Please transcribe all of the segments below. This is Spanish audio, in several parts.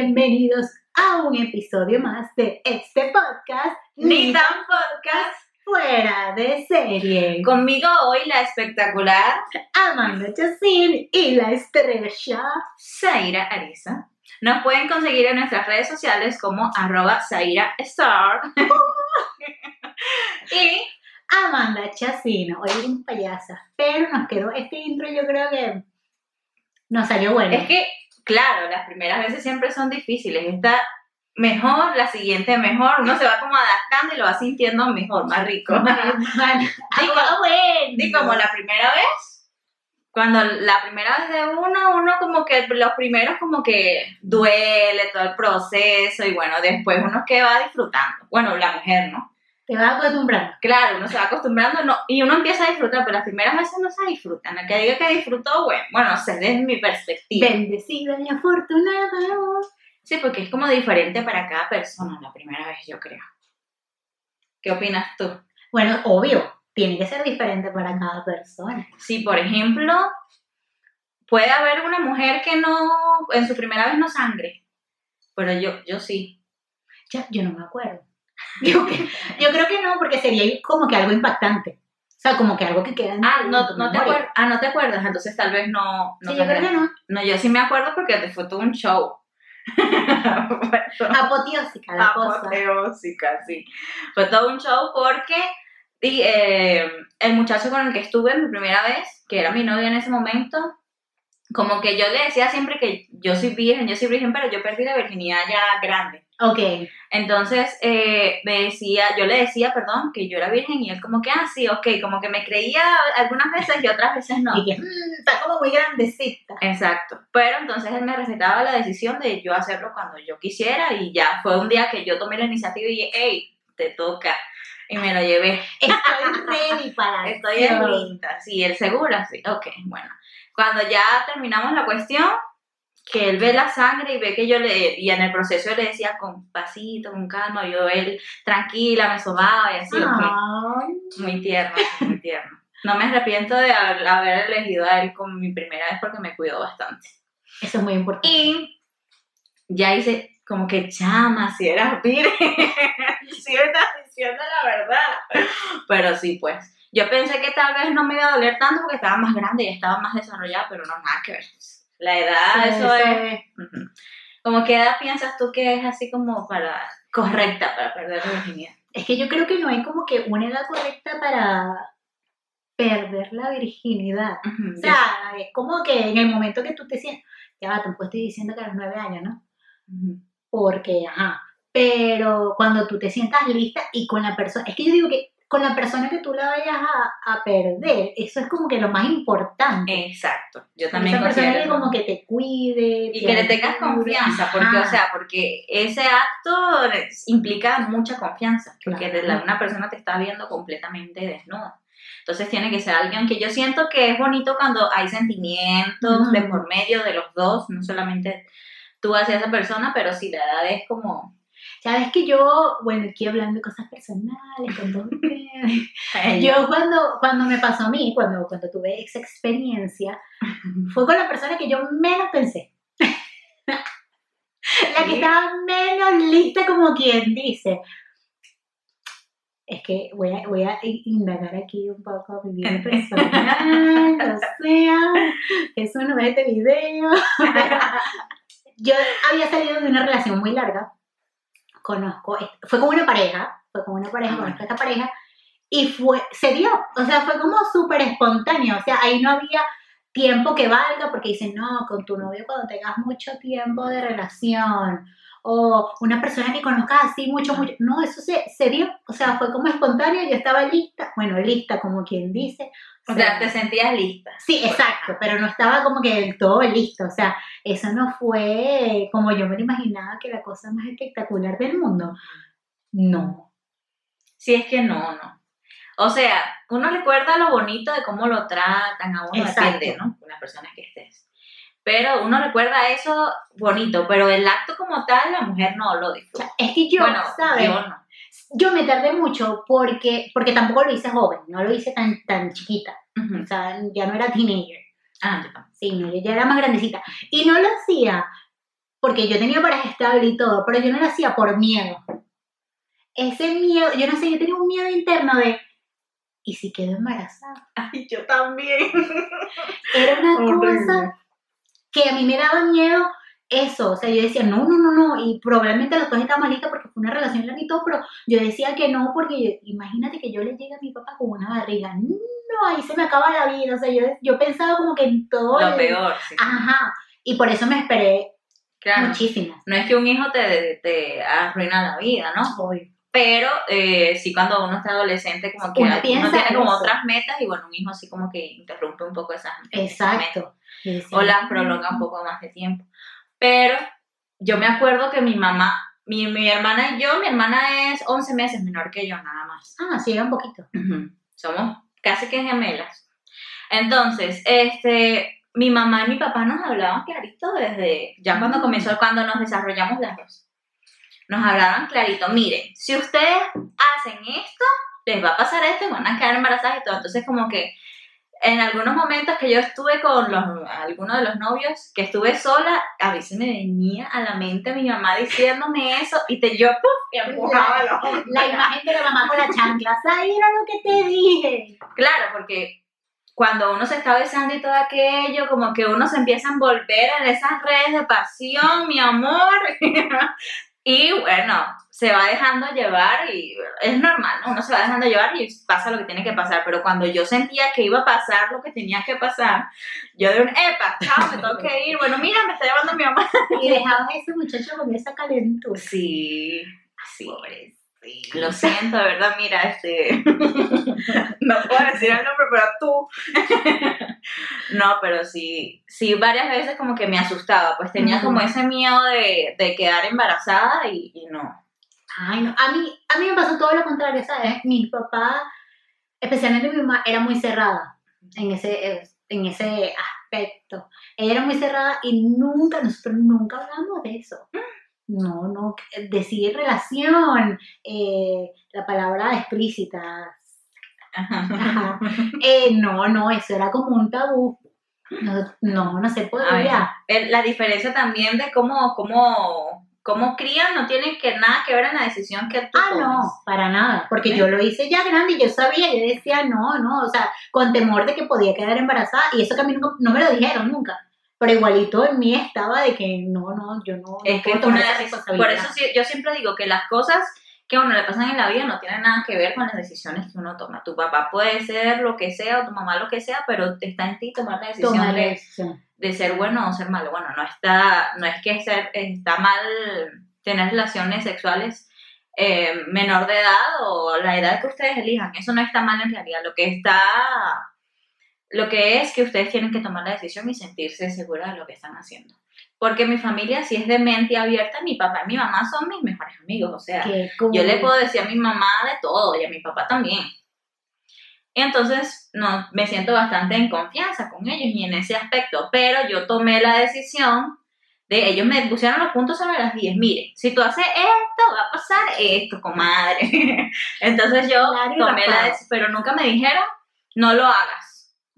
bienvenidos a un episodio más de este podcast, Ni tan podcast. fuera de serie. Conmigo hoy la espectacular Amanda Chacín y la estrella. Zaira Arisa. Nos pueden conseguir en nuestras redes sociales como arroba Zaira Star. y Amanda Chacín. Hoy un payasa, pero nos quedó este intro, yo creo que nos salió bueno. es que, claro, las primeras veces siempre son difíciles. Esta mejor, la siguiente mejor. Uno se va como adaptando y lo va sintiendo mejor, más rico. Digo, bueno. Como la primera vez, cuando la primera vez de uno, uno como que los primeros como que duele todo el proceso y bueno, después uno que va disfrutando. Bueno, la mujer, ¿no? Te vas acostumbrando. Claro, uno se va acostumbrando no, y uno empieza a disfrutar, pero las primeras veces no se disfrutan. El que diga que disfrutó, bueno, bueno, no sé, desde mi perspectiva. Bendecida y afortunada. Sí, porque es como diferente para cada persona la primera vez, yo creo. ¿Qué opinas tú? Bueno, obvio, tiene que ser diferente para cada persona. Si, por ejemplo, puede haber una mujer que no, en su primera vez no sangre, pero yo, yo sí. Ya, yo no me acuerdo. Yo, creo que no, porque sería como que algo impactante. O sea, como que algo que queda en Ah, no, tu no te. Ah, no te acuerdas, entonces tal vez no. no Sí, yo creo que no. No, yo sí me acuerdo porque te fue todo un show. Apoteósica la cosa. Apoteósica, sí. Fue todo un show porque y, eh, el muchacho con el que estuve mi primera vez, que era mi novio en ese momento, como que yo le decía siempre que yo soy virgen, yo soy virgen, pero yo perdí la virginidad ya grande. Ok. Entonces, eh, me decía, yo le decía, perdón, que yo era virgen y él como que, ah, sí, ok, como que me creía algunas veces y otras veces no. Y que "Mm, está como muy grandecita. Exacto. Pero entonces él me respetaba la decisión de yo hacerlo cuando yo quisiera y ya fue un día que yo tomé la iniciativa y dije, hey, te toca. Y me lo llevé. Estoy ready para Estoy en. Sí, el seguro, sí. Ok, bueno. Cuando ya terminamos la cuestión, que él ve la sangre y ve que yo le, y en el proceso yo le decía con pasito, con calma, yo él tranquila, me sobaba y así, ok. Ay. Muy tierno, muy tierno. No me arrepiento de haber, haber elegido a él como mi primera vez porque me cuidó bastante. Eso es muy importante. Y ya hice como que chama, si eras virgen, si me estás diciendo la verdad. Pero sí, pues. Yo pensé que tal vez no me iba a doler tanto porque estaba más grande y estaba más desarrollada, pero no, nada que ver. La edad, Sí, eso es. Ujú. Como qué edad piensas tú que es así como para correcta para perder la virginidad? Es que yo creo que no hay como que una edad correcta para perder la virginidad. O sea, es como que en el momento que tú te sientes, ya tampoco estoy diciendo que a los nueve años, ¿no? Porque, ajá, pero cuando tú te sientas lista y con la persona, es que yo digo que con la persona que tú la vayas a, a perder, eso es como que lo más importante. Exacto. Yo también esa persona que como que te cuide. y te que le tengas confianza, porque, o sea, porque ese acto implica mucha confianza, porque Claro. una persona te está viendo completamente desnuda. Entonces tiene que ser alguien que yo siento que es bonito cuando hay sentimientos de por medio de los dos, no solamente tú hacia esa persona, pero si la edad es como... Sabes que yo, bueno, aquí hablando de cosas personales con todos ustedes. Yo cuando, cuando me pasó a mí, cuando, cuando tuve esa experiencia, fue con la persona que yo menos pensé. la que estaba menos lista, como quien dice. Es que voy a, voy a indagar aquí un poco mi vida personal, o sea, eso no ve este video. yo había salido de una relación muy larga, conozco, fue con una pareja, fue con una pareja, conozco a esta pareja, y fue, se dio, o sea, fue como súper espontáneo, o sea, ahí no había tiempo que valga, porque dicen, no, con tu novio cuando tengas mucho tiempo de relación, o una persona que conozcas así mucho, mucho, no, eso se, se dio, o sea, fue como espontáneo, yo estaba lista, bueno, lista, como quien dice. O sea, te sentías lista. Sí, exacto, pero no estaba como que del todo listo, o sea, eso no fue como yo me lo imaginaba que la cosa más espectacular del mundo. No. Si es que no, no. O sea, uno recuerda lo bonito de cómo lo tratan a uno, Exacto. depende, ¿no? Con las personas que estés. Pero uno recuerda eso bonito, pero el acto como tal, la mujer no lo disfruta. es que yo, bueno, ¿sabes? yo no. Yo me tardé mucho porque, porque tampoco lo hice joven, no lo hice tan, tan chiquita, o sea, ya no era teenager, Ah, yo sí, no, yo ya era más grandecita. Y no lo hacía porque yo tenía pareja estable y todo, pero yo no lo hacía por miedo. Ese miedo, yo no sé, yo tenía un miedo interno de, ¿y si quedo embarazada? Ay, yo también. Era una Horrible. cosa que a mí me daba miedo eso, o sea, yo decía, no, no, no, no, y probablemente los dos estábamos listos porque fue una relación larga y todo, pero yo decía que no, porque yo- imagínate que yo le llegue a mi papá con una barriga, no, ahí se me acaba la vida, o sea, yo, yo pensaba como que en todo Lo el- peor, sí. Ajá, y por eso me esperé Claro. muchísimo. No es que un hijo te, te arruina la vida, ¿no? Obvio. Pero eh, sí cuando uno está adolescente como que Uno tiene como otras metas y bueno, un hijo así como que interrumpe un poco esas, esas metas. Decía, o las prolonga un poco más de tiempo. Pero yo me acuerdo que mi mamá, mi, mi hermana y yo, mi hermana es 11 meses menor que yo nada más. Ah, sí, un poquito. Somos casi que gemelas. Entonces, este, mi mamá y mi papá nos hablaban clarito desde, ya cuando Mm. comenzó, cuando nos desarrollamos las dos. Nos hablaban clarito, miren, si ustedes hacen esto, les va a pasar esto y van a quedar embarazadas y todo. Entonces, como que en algunos momentos que yo estuve con los, algunos de los novios, que estuve sola, a veces me venía a la mente mi mamá diciéndome eso y te, yo, ¡puf! y empujaba los hombros. La imagen de la mamá con la chancla, ahí era lo que te dije. Claro, porque cuando uno se está besando y todo aquello, como que uno se empieza a envolver en esas redes de pasión, mi amor. y bueno, se va dejando llevar y es normal, ¿no? Uno se va dejando llevar y pasa lo que tiene que pasar. Pero cuando yo sentía que iba a pasar lo que tenía que pasar, yo de un, epa, chao, me tengo que ir. Bueno, mira, me está llevando mi mamá. Y dejabas a ese muchacho con esa calentura. Sí, sí. Pobrecito. Lo siento, de verdad, mira, este. no puedo decir el nombre, pero tú. no, pero sí, sí, varias veces como que me asustaba, pues tenía como ese miedo de, de quedar embarazada y, y no. Ay, no. A mí, a mí me pasó todo lo contrario, ¿sabes? Mi papá, especialmente mi mamá, era muy cerrada en ese, en ese aspecto. Ella era muy cerrada y nunca, nosotros nunca hablamos de eso. No, no, decir relación, eh, la palabra explícita. Ajá. Eh, no, no, eso era como un tabú. No, no, no se podía. el- la diferencia también de cómo, cómo, cómo crían no tiene que nada que ver en la decisión que tú Ah, no, para nada, porque ¿Eh? yo lo hice ya grande y yo sabía, yo decía, no, no, o sea, con temor de que podía quedar embarazada y eso que a mí nunca- no me lo dijeron nunca, pero igualito en mí estaba de que no, no, yo no, Es que una. Por eso sí- yo siempre digo que las cosas que a uno le pasan en la vida no tienen nada que ver con las decisiones que uno toma. Tu papá puede ser lo que sea o tu mamá lo que sea, pero está en ti tomar la decisión Tomar de, de ser bueno o ser malo. Bueno, no está, no es que ser, está mal tener relaciones sexuales eh, menor de edad o la edad que ustedes elijan. Eso no está mal en realidad. Lo que está, lo que es que ustedes tienen que tomar la decisión y sentirse seguras de lo que están haciendo. Porque mi familia, si es de mente abierta, mi papá y mi mamá son mis mejores amigos. O sea, yo le puedo decir a mi mamá de todo y a mi papá también. Entonces no, me siento bastante en confianza con ellos y en ese aspecto. Pero yo tomé la decisión de, ellos me pusieron los puntos sobre las 10. Mire, si tú haces esto, va a pasar esto, comadre. entonces yo Claro tomé la decisión, pero nunca me dijeron, no lo hagas.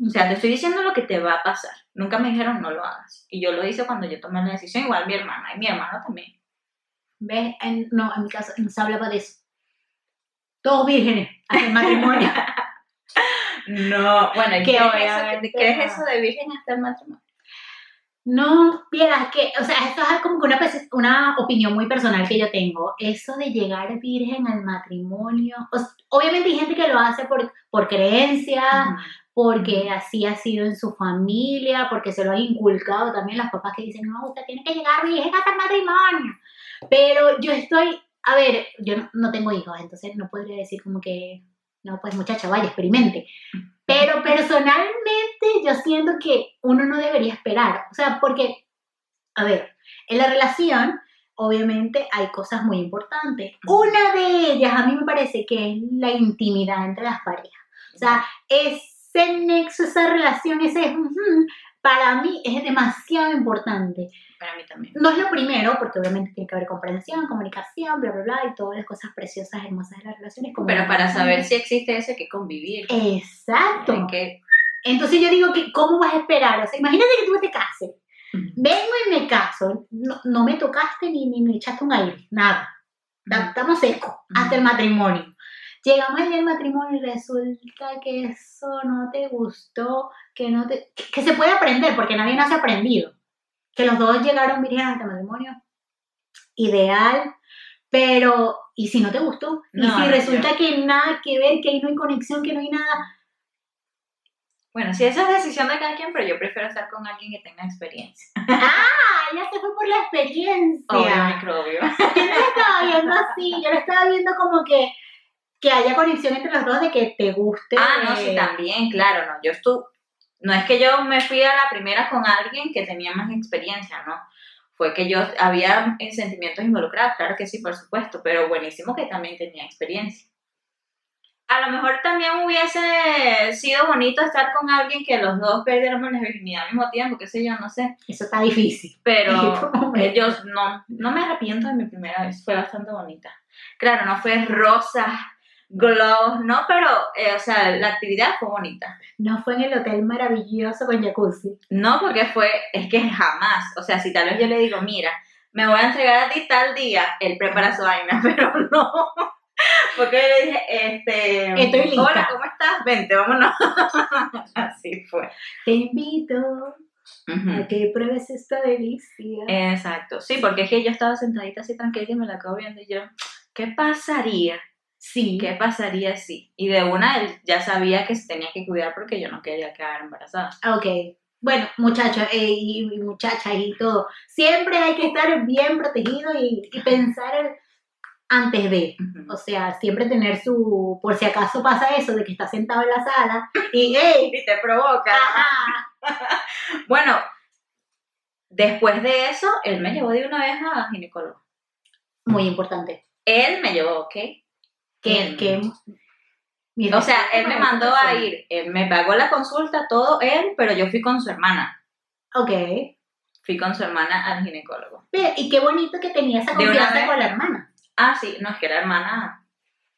O sea, te estoy diciendo lo que te va a pasar. Nunca me dijeron, no lo hagas. Y yo lo hice cuando yo tomé la decisión, igual mi hermana y mi hermano también. ¿Ves? En- no, en mi casa no se hablaba de eso. Todos vírgenes, hasta el matrimonio. No, bueno, ¿y Que ¿qué, es eso, obviamente ¿qué es eso de virgen hasta el matrimonio? No, vieras que, o sea, esto es como que una, una opinión muy personal que yo tengo. Eso de llegar virgen al matrimonio, o obviamente hay gente que lo hace por, por creencia, porque así ha sido en su familia, porque se lo han inculcado también las papás que dicen, no, usted tiene que llegar virgen hasta el matrimonio. Pero yo estoy, a ver, yo no, no tengo hijos, entonces no podría decir como que, no, pues muchacha, vaya, experimente. Pero personalmente yo siento que uno no debería esperar, o sea, porque, a ver, en la relación obviamente hay cosas muy importantes. Una de ellas a mí me parece que es la intimidad entre las parejas. O sea, ese nexo, esa relación, ese para mí es demasiado importante. Para mí también. No es lo primero, porque obviamente tiene que haber comprensión, comunicación, bla, bla, bla, y todas las cosas preciosas, hermosas de las relaciones. como Pero para saber si existe eso hay que convivir. Exacto. Hay que- Entonces yo digo que, ¿cómo vas a esperar? O sea, imagínate que tú te cases Vengo y me caso, no, no me tocaste ni, ni me echaste un aire, nada. Ta- Estamos secos hasta el matrimonio. Llegamos el día del matrimonio y resulta que eso no te gustó, que no te, que, se puede aprender porque nadie nace aprendido. Que los dos llegaron vírgenes hasta el matrimonio, ideal, pero ¿y si no te gustó? Y si no, resulta que nada que ver, que ahí no hay conexión, que no hay nada, Bueno, sí, esa es decisión de cada quien, pero yo prefiero estar con alguien que tenga experiencia. ah, ya se fue por la experiencia. Obvio, microbio. Yo lo estaba viendo así, yo lo estaba viendo como que, que haya conexión entre los dos de que te guste. Ah, no, sí, también, claro, no. Yo estuve, no es que yo me fui a la primera con alguien que tenía más experiencia, ¿no? Fue que yo había sentimientos involucrados, claro que sí, por supuesto, pero buenísimo que también tenía experiencia. A lo mejor también hubiese sido bonito estar con alguien que los dos perdiéramos la virginidad al mismo tiempo, qué sé yo, no sé. Eso está difícil. Pero ¿Cómo me- ellos no, no me arrepiento de mi primera vez, fue bastante bonita. Claro, no fue rosa, glow, no, pero, eh, o sea, la actividad fue bonita. No fue en el hotel maravilloso con jacuzzi. No, porque fue, es que jamás, o sea, si tal vez yo le digo, mira, me voy a entregar a ti tal día, él prepara su vaina, pero no. Porque yo le dije, este, Estoy lista. hola, ¿cómo estás? Vente, vámonos. Así fue. Te invito Ujú. a que pruebes esta delicia. Exacto, sí, porque es que yo estaba sentadita así tranquila y me la acabo viendo y yo, ¿qué pasaría? Sí. ¿Qué pasaría si? Y de una él ya sabía que se tenía que cuidar porque yo no quería quedar embarazada. Ah, Ok. Bueno, muchachos eh, y, y muchachas y todo. Siempre hay que estar bien protegido y, y pensar antes de. O sea, siempre tener su. Por si acaso pasa eso de que estás sentado en la sala y. ¡Ey! Y te provoca. ajá, Bueno, después de eso, él me llevó de una vez a ginecólogo. Muy importante. Él me llevó, ¿ok? Que, mi O sea, él me mandó a ir, él me pagó la consulta, todo él, pero yo fui con su hermana. Ok. Fui con su hermana al ginecólogo. Ve, Y qué bonito que tenía esa confianza con la hermana. Ah, sí, no, es que la hermana,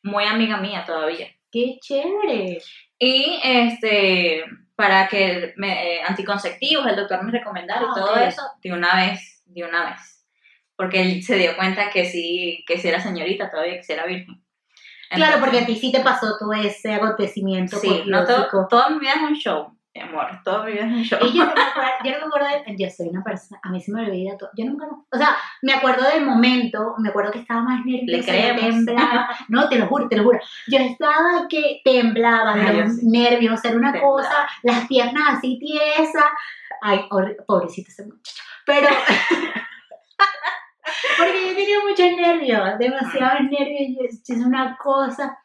muy amiga mía todavía. Qué chévere. Y este, para que me, eh, anticonceptivos, el doctor me recomendara Ah, y todo ok. eso, de una vez, de una vez. Porque él se dio cuenta que sí, que sí era señorita todavía, que sí era virgen. Claro, porque a ti sí te pasó todo ese acontecimiento Sí, no todo, toda mi vida es un show, mi amor, toda mi vida es un show. Y yo no me acuerdo, yo no me acuerdo de, yo soy una persona, a mí se me olvida todo, yo nunca, o sea, me acuerdo del momento, me acuerdo que estaba más nerviosa, Le temblaba, no, te lo juro, te lo juro, yo estaba que temblaba de los sí. nervios, era una Temblaba. cosa, las piernas así tiesas, ay, pobrecito ese muchacho, pero, porque yo tenía muchos nervios, demasiados nervios, es una cosa,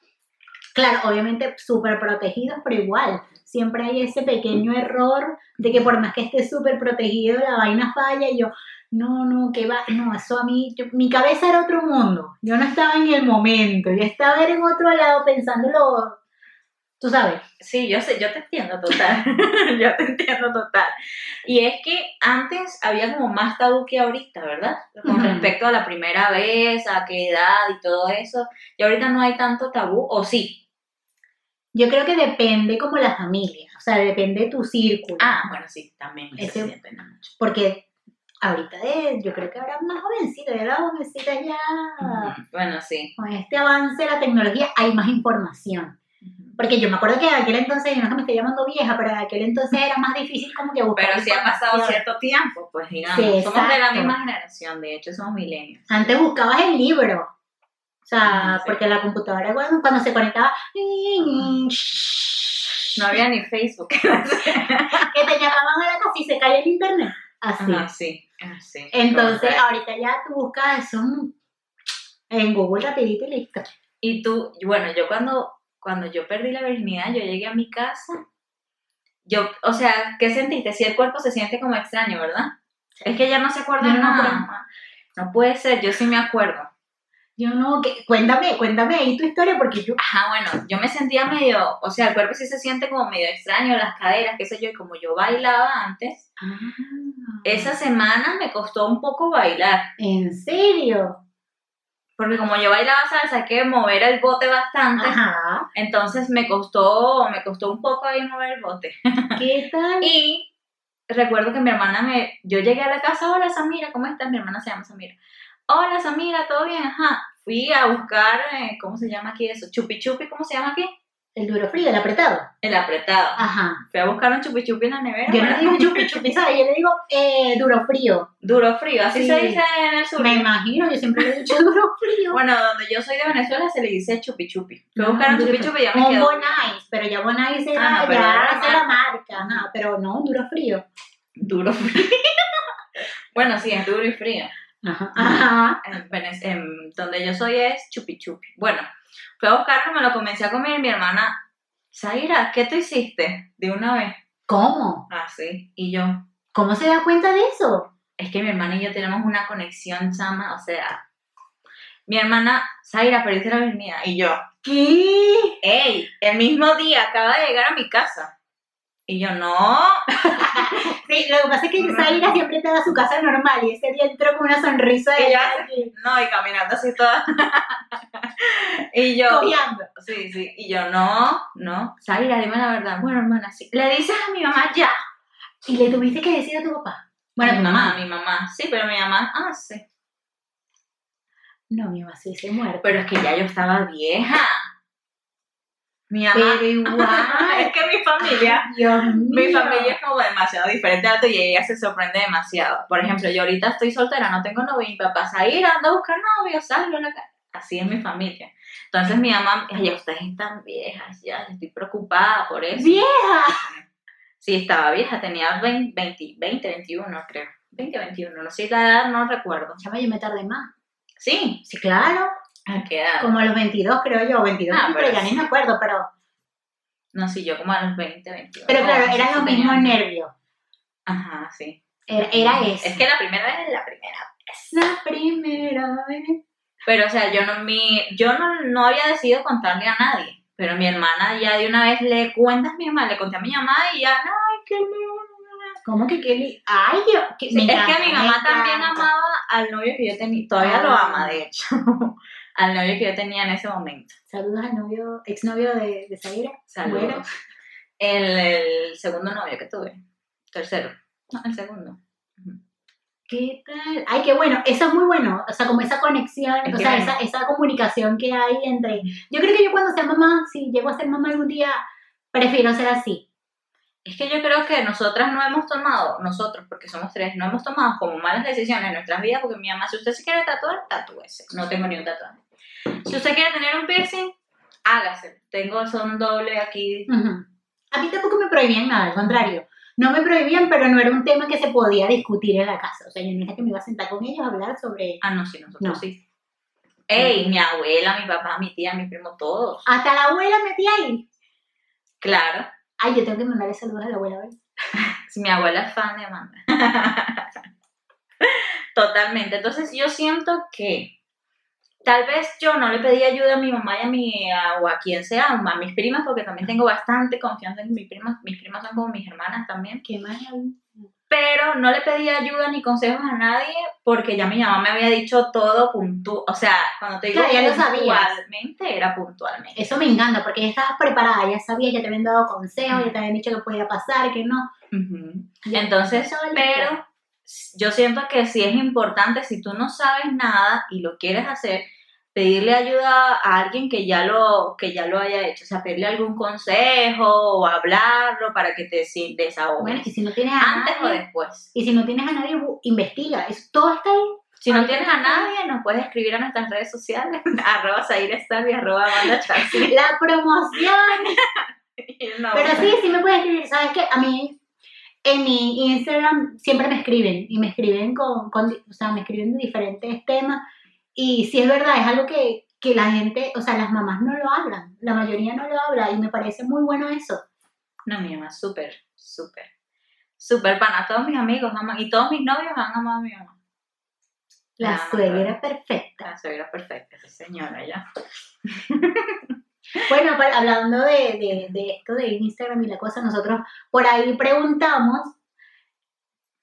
claro, obviamente súper protegidos, pero igual, siempre hay ese pequeño error de que por más que esté súper protegido, la vaina falla y yo, no, no, que va, no, eso a mí, yo- mi cabeza era otro mundo, yo no estaba en el momento, yo estaba en otro lado pensándolo, tú sabes, Sí, yo sé, yo te entiendo total, yo te entiendo total. Y es que antes había como más tabú que ahorita, ¿verdad? Con respecto a la primera vez, a qué edad y todo eso. Y ahorita no hay tanto tabú, o sí. yo creo que depende como la familia, o sea, depende de tu círculo, Ah, bueno, sí, también. eso Ese- depende mucho. porque ahorita de, yo creo que ahora más jovencita, ya la jovencita ya, Bueno, sí. con este avance de la tecnología hay más información. Porque yo me acuerdo que en aquel entonces, yo no es que me estoy llamando vieja, pero en aquel entonces era más difícil como que buscar Pero si ha pasado cierto tiempo, pues digamos, Sí, somos de la misma generación, de hecho somos milenios. Antes buscabas el libro. O sea, sí. porque la computadora, bueno, cuando se conectaba, No había ni Facebook. que te llamaban a la casa y se caía el internet. Así. Ajá, sí, ah, sí. Entonces, ahorita ya tú buscas eso en Google rapidito y listo. Y tú, bueno, yo cuando, cuando yo perdí la virginidad, yo llegué a mi casa, yo, o sea, ¿qué sentiste? Si el cuerpo se siente como extraño, ¿verdad? Es que ya no se acuerda no nada. No puede ser, yo sí me acuerdo. Yo no, que, cuéntame, cuéntame ahí tu historia porque yo... Ajá, bueno, yo me sentía medio, o sea, el cuerpo sí se siente como medio extraño, las caderas, qué sé yo, y como yo bailaba antes, Ah. esa semana me costó un poco bailar, ¿En serio? Porque como yo bailaba salsa, hay que mover el bote bastante, Ajá. entonces me costó, me costó un poco ahí mover el bote. ¿Qué tal? Y recuerdo que mi hermana me, yo llegué a la casa, hola Samira, ¿cómo estás? Mi hermana se llama Samira. Hola Samira, ¿todo bien? Ajá. Fui a buscar, eh, ¿cómo se llama aquí eso? Chupi chupi, ¿cómo se llama aquí? El duro frío, el apretado. El apretado. Ajá. Fui a buscar un chupi chupi en la nevera. Yo no digo chupi chupi, ¿sabes? Yo le digo eh, duro frío. Duro frío, así Sí. se dice en el sur. Me imagino, yo siempre le he dicho duro frío. Bueno, donde yo soy de Venezuela se le dice chupi chupi. Fui a Ah, buscar un chupi chupi y ya me Un quedó. Bonais, pero ya Bonais era, Ah, no, pero ya era la marca, ajá, pero no, duro frío. Duro frío. bueno, sí, es duro y frío. Ajá. Ajá. en, Venez- en donde yo soy es chupi chupi. Bueno, fui a buscarlo, me lo comencé a comer y mi hermana, Zaira, ¿qué tú hiciste? De una vez. ¿Cómo? Así. Y yo, ¿Cómo se da cuenta de eso? es que mi hermana y yo tenemos una conexión chama, o sea, mi hermana, Zaira, perdiste la virginidad. Y yo, ¿Qué? ¡Ey! El mismo día acaba de llegar a mi casa. Y yo, no. Sí, lo que pasa es que Zaira siempre te da su casa normal y ese día entró con una sonrisa de Ella- aquí, No, y caminando así toda. y yo, sí, sí. Y yo, no, no. Zaira, dime la verdad. Bueno, hermana, sí. Le dices a mi mamá ya. Y le tuviste que decir a tu papá. Bueno, a tu mamá. mi mamá. Sí, pero mi mamá, ah, sí. No, mi mamá sí se muere. Pero es que ya yo estaba vieja. Mi mamá. Pero igual. es que mi familia. Dios mío. Mi familia es como demasiado diferente a la tuya y ella se sorprende demasiado. Por ejemplo, yo ahorita estoy soltera, no tengo novio y mi papá Zaira anda a buscar novio, salgo a la calle. Así es mi familia. Entonces mi mamá, ay, ustedes están viejas, ya, estoy preocupada por eso. ¡Vieja! Sí, estaba vieja, tenía 20, 20, 20, 21 creo. 20, 21, no sé la edad, no recuerdo. Chama, yo me tardé más. Sí, Sí, claro. ¿A qué edad? Como a los 22, creo yo. 22, Ah, pero ya ni me acuerdo, pero... No, sí, yo como a los 20, 21. Pero claro, no, eran los mismos nervios. Ajá, sí. Era, era eso. Es que la primera vez es la primera vez. La primera vez. Pero, o sea, yo no, mi, yo no, no había decidido contarle a nadie. Pero mi hermana ya de una vez le cuentas a mi mamá, le conté a mi mamá y ya, ay, qué lindo. ¿Cómo que qué li- Ay, Dios. que- Sí, me es encanta, que mi mamá también amaba al novio que yo tenía, todavía lo ama, de hecho, al novio que yo tenía en ese momento. Saludos al novio, exnovio de, de Zaira. Saludos. El, el segundo novio que tuve, tercero, no, el segundo. ¿Qué tal? Ay, qué bueno. Eso es muy bueno. O sea, como esa conexión, Es o sea, esa, esa comunicación que hay entre... Yo creo que yo cuando sea mamá, si llego a ser mamá algún día, prefiero ser así. Es que yo creo que nosotras no hemos tomado, nosotros, porque somos tres, no hemos tomado como malas decisiones en nuestras vidas, porque mi mamá, si usted se quiere tatuar, tatúese. No tengo ni un tatuaje. Si usted quiere tener un piercing, hágase. Tengo son doble aquí. Ujú. A mí tampoco me prohibían nada, al contrario. No me prohibían, pero no era un tema que se podía discutir en la casa. O sea, yo no era que me iba a sentar con ellos a hablar sobre... Ah, no, sí, nosotros No. sí. Ey, mi abuela, mi papá, mi tía, mi primo, todos. Hasta la abuela metía ahí. Claro. Ay, yo tengo que mandarle saludos a la abuela hoy. Si mi abuela es fan de Amanda. Totalmente. Entonces yo siento que tal vez yo no le pedí ayuda a mi mamá y a mi a- o a quien sea, a mis primas, porque también tengo bastante confianza en mis primas. Mis primas son como mis hermanas también. Qué maravilla. Pero no le pedí ayuda ni consejos a nadie porque ya mi mamá me había dicho todo puntual. O sea, cuando te digo Claro, ya lo puntualmente, era puntualmente. Eso me encanta, porque ya estabas preparada, ya sabías, ya te habían dado consejos, ya te habían dicho que podía pasar, que no. Entonces, pero yo siento que sí es importante, si tú no sabes nada y lo quieres hacer, pedirle ayuda a alguien que ya lo, que ya lo haya hecho. O sea, pedirle algún consejo o hablarlo para que te desahogues. Bueno, y si no tienes a Antes o después. y si no tienes a nadie, investiga. Todo está ahí. Si no tienes a nadie, nos puedes escribir a nuestras redes sociales, arroba y arroba Chassi. La promoción. No, Pero sí, sí me puedes escribir. ¿Sabes qué? A mí, en mi Instagram, siempre me escriben. Y me escriben con, con o sea, me escriben de diferentes temas. Y sí es verdad, es algo que, que la gente, o sea, las mamás no lo hablan. La mayoría no lo habla. Y me parece muy bueno eso. No, mi mamá, súper, súper. Súper pana. Todos mis amigos aman, y todos mis novios han amado a mi mamá. La suegra perfecta. La suegra perfecta, esa señora ya. Bueno, pa- hablando de, de, de esto de Instagram y la cosa, nosotros por ahí preguntamos,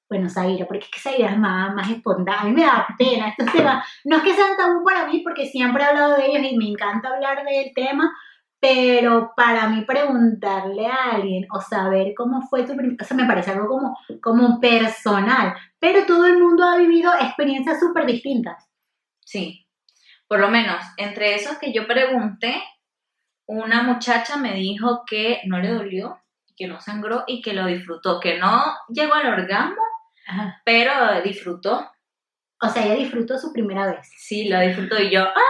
bueno, Zaira, porque es que Zaira es más, más espontánea, a mí me da pena estos temas, no es que sean tabú para mí, porque siempre he hablado de ellos y me encanta hablar del tema, pero para mí preguntarle a alguien o saber cómo fue tu primer, o sea, me parece algo como, como personal, pero todo el mundo ha vivido experiencias súper distintas. Sí, por lo menos entre esos que yo pregunté, una muchacha me dijo que no le dolió, que no sangró y que lo disfrutó, que no llegó al orgasmo, Ajá. pero disfrutó. O sea, ella disfrutó su primera vez. Sí, lo disfrutó y yo, ¡ah!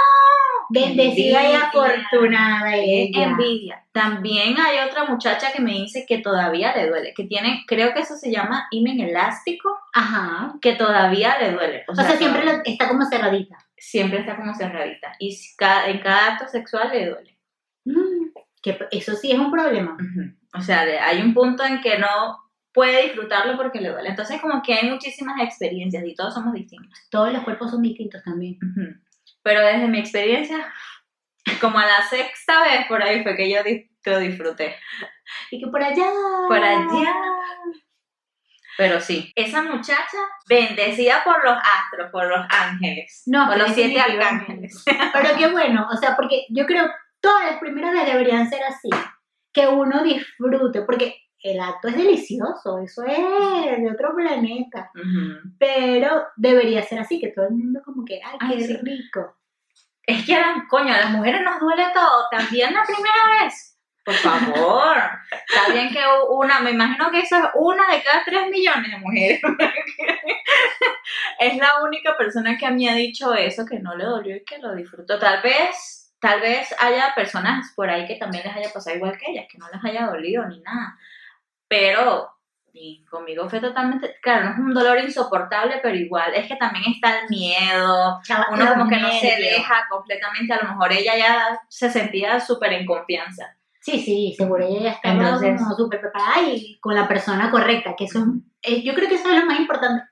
Bendecida y afortunada ¡Qué ella. envidia! También hay otra muchacha que me dice que todavía le duele, que tiene, creo que eso se llama imen elástico, Ajá. que todavía le duele. O sea, siempre lo- está como cerradita. siempre está como cerradita. Y cada- en cada acto sexual le duele. Mm, que eso sí es un problema. O sea, hay un punto en que no puede disfrutarlo porque le duele. Entonces, como que hay muchísimas experiencias y todos somos distintos. Todos los cuerpos son distintos también. Pero desde mi experiencia, como a la sexta vez por ahí fue que yo lo disfruté. Y que por allá. Por allá. Pero sí, esa muchacha bendecida por los astros, por los ángeles, No, por los siete arcángeles. Pero qué bueno, o sea, porque yo creo todas las primeras veces deberían ser así. Que uno disfrute, porque el acto es delicioso, eso es de otro planeta. Ujú. Pero debería ser así, que todo el mundo como que, ay, Ay, qué sí. rico. Es que, a las- coño, a las mujeres nos duele todo, también la primera vez. Por favor. Está bien que una, me imagino que eso es una de cada tres millones de mujeres. es la única persona que me ha dicho eso, que no le dolió y que lo disfrutó. Tal vez, tal vez haya personas por ahí que también les haya pasado igual que ellas, que no les haya dolido ni nada. Pero y conmigo fue totalmente, claro, no es un dolor insoportable, pero igual, es que también está el miedo, Chava, uno como que no se deja completamente, a lo mejor ella ya se sentía súper en confianza. Sí, sí, seguro ella ya estaba súper preparada y con la persona correcta, que eso es, eh, yo creo que eso es lo más importante,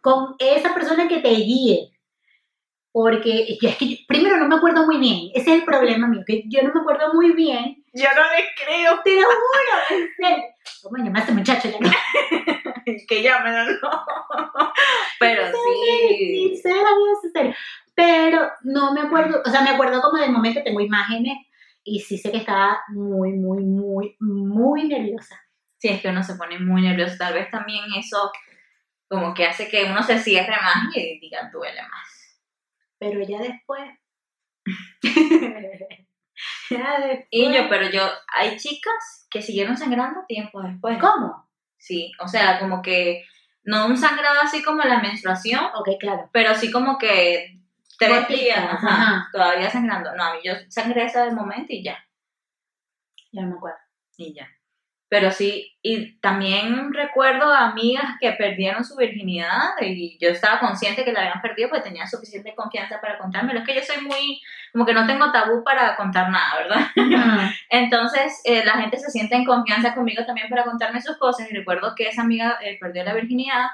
con esa persona que te guíe. Porque yo, es que yo- primero no me acuerdo muy bien, ese es el problema mío, que yo no me acuerdo muy bien, Yo no le creo te lo juro, en serio. ¿Cómo se llama este muchacho? Ya no que llamen, no. Pero Sí, sí. serio. Pero no me acuerdo, o sea, me acuerdo como del momento, tengo imágenes y sí sé que estaba muy, muy, muy, muy nerviosa. Sí, es que uno se pone muy nervioso. Tal vez también eso como que hace que uno se cierre más y diga, duele más. Pero ya después. ya después. Y yo, pero yo, hay chicas que siguieron sangrando tiempo después. ¿Cómo? Sí, o sea, como que no un sangrado así como la menstruación, Ok, claro. pero sí como que tres días, ajá, ajá. todavía sangrando. No, a mí yo sangré ese momento y ya, Ya no me acuerdo. y ya. Pero sí, y también recuerdo a amigas que perdieron su virginidad y yo estaba consciente que la habían perdido porque tenía suficiente confianza para contármelo. Es que yo soy muy, como que no tengo tabú para contar nada, ¿verdad? Entonces, eh, la gente se siente en confianza conmigo también para contarme sus cosas. Y recuerdo que esa amiga eh, perdió la virginidad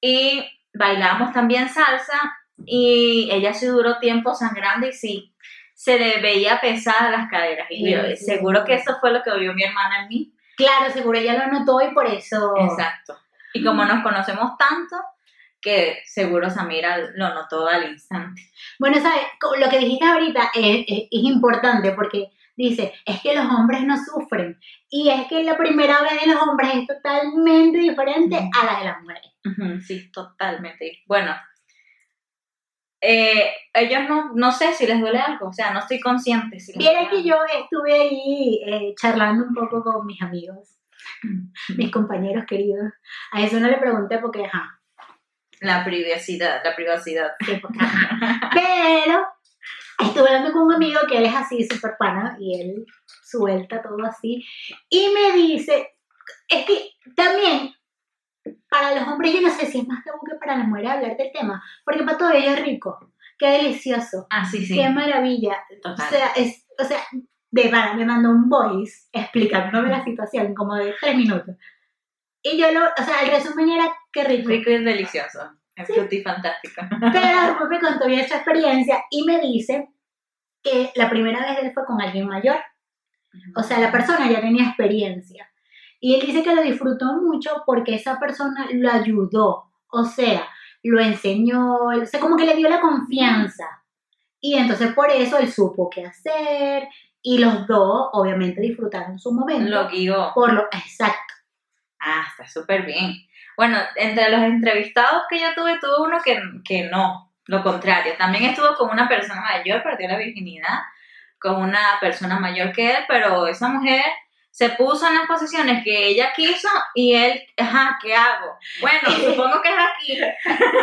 y bailábamos también salsa y ella sí duró tiempo sangrando y sí, se le veía pesada las caderas. Y yo, Sí, sí. seguro que eso fue lo que vio mi hermana en mí. Claro, seguro ella lo notó y por eso. Exacto. Y como nos conocemos tanto, que seguro Samira lo notó al instante. Bueno, ¿sabes? Lo que dijiste ahorita es, es- es importante porque dice, es que los hombres no sufren. Y es que la primera vez de los hombres es totalmente diferente a la de las mujeres. Sí, totalmente. Bueno, eh, ellos no, no sé si les duele algo, o sea, no estoy consciente. Si duele que yo estuve ahí eh, charlando un poco con mis amigos, mis compañeros queridos. A eso no le pregunté porque, ajá, La privacidad, la privacidad. sí, porque, ajá. Pero estuve hablando con un amigo que él es así, súper pana, y él suelta todo así. Y me dice, es que también para los hombres yo no sé si es más tabú que para las mujeres hablar del tema, porque para todo ello es rico, qué delicioso, Ah, sí, sí. qué maravilla. O Total. sea, es, o sea, de pana, me mandó un voice explicándome la situación como de tres minutos. Y yo lo, o sea, el resumen era qué rico. Rico y delicioso. Es fantástico. Pero después me contó bien su experiencia y me dice que la primera vez él fue con alguien mayor. O sea, la persona ya tenía experiencia. Y él dice que lo disfrutó mucho porque esa persona lo ayudó. O sea, lo enseñó, o sea, como que le dio la confianza. Y entonces por eso él supo qué hacer y los dos obviamente disfrutaron su momento. Lo guió. por lo exacto. Ah, está súper bien. Bueno, entre los entrevistados que yo tuve, tuve uno que, que no, lo contrario. También estuvo con una persona mayor, perdió la virginidad, con una persona mayor que él, pero esa mujer se puso en las posiciones que ella quiso y él, ajá, ¿qué hago? Bueno, supongo que es aquí.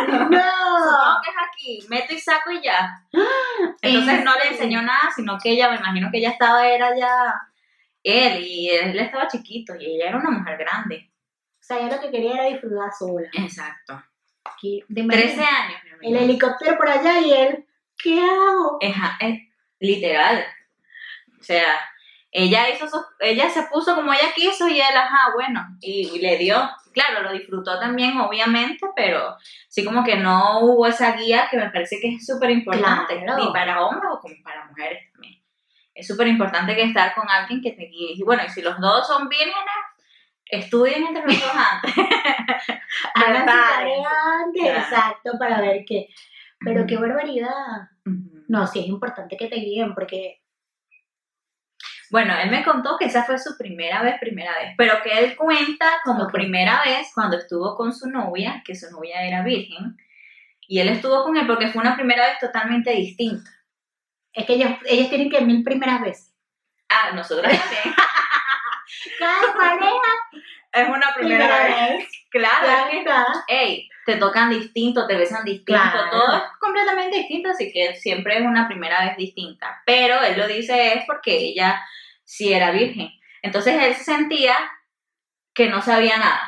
Supongo No. que es aquí, meto y saco y ya. Entonces no le enseñó nada, sino que ella, me imagino que ella estaba, era ya él, y él estaba chiquito, y ella era una mujer grande. O sea, ella lo que quería era disfrutar sola. Exacto. Aquí, de 13 años, mi El helicóptero por allá y él, ¿qué hago? Ajá, es literal. O sea, ella hizo ella se puso como ella quiso y él, ajá, bueno, y, y le dio. Claro, lo disfrutó también, obviamente, pero sí como que no hubo esa guía que me parece que es súper importante, Claro. ni para hombres o como para mujeres también. Es súper importante que estar con alguien que te guíe. Y bueno, y si los dos son vírgenes, estudien entre los dos antes. Hagan antes, Claro. exacto, para ver qué. Pero qué barbaridad. Ujú. No, sí es importante que te guíen porque Bueno, él me contó que esa fue su primera vez, primera vez, pero que él cuenta como primera vez cuando estuvo con su novia, que su novia era virgen, y él estuvo con él porque fue una primera vez totalmente distinta. es que ellos, ellos tienen que mil primeras veces. Ah, nosotros también. Cada pareja, es una primera, primera vez. vez. Claro, está. hey, te tocan distinto, te besan distinto, Claro. todo es completamente distinto, así que siempre es una primera vez distinta. Pero él lo dice es porque ella sí era virgen. Entonces él se sentía que no sabía nada.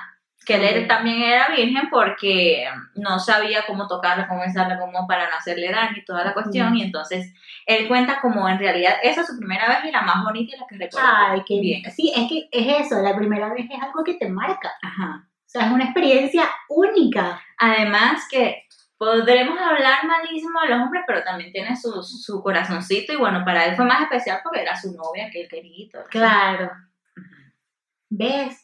Que él también era virgen porque no sabía cómo tocarla, cómo besarla, cómo para no hacerle daño y toda la cuestión. Y entonces él cuenta como en realidad esa es su primera vez y la más bonita y la que recuerda. Ay, qué bien. Sí, es que es eso, la primera vez es algo que te marca. Ajá. O sea, es una experiencia única. Además que podremos hablar malísimo de los hombres, pero también tiene su, su corazoncito y bueno, para él fue más especial porque era su novia que él quería. Claro. ¿Ves?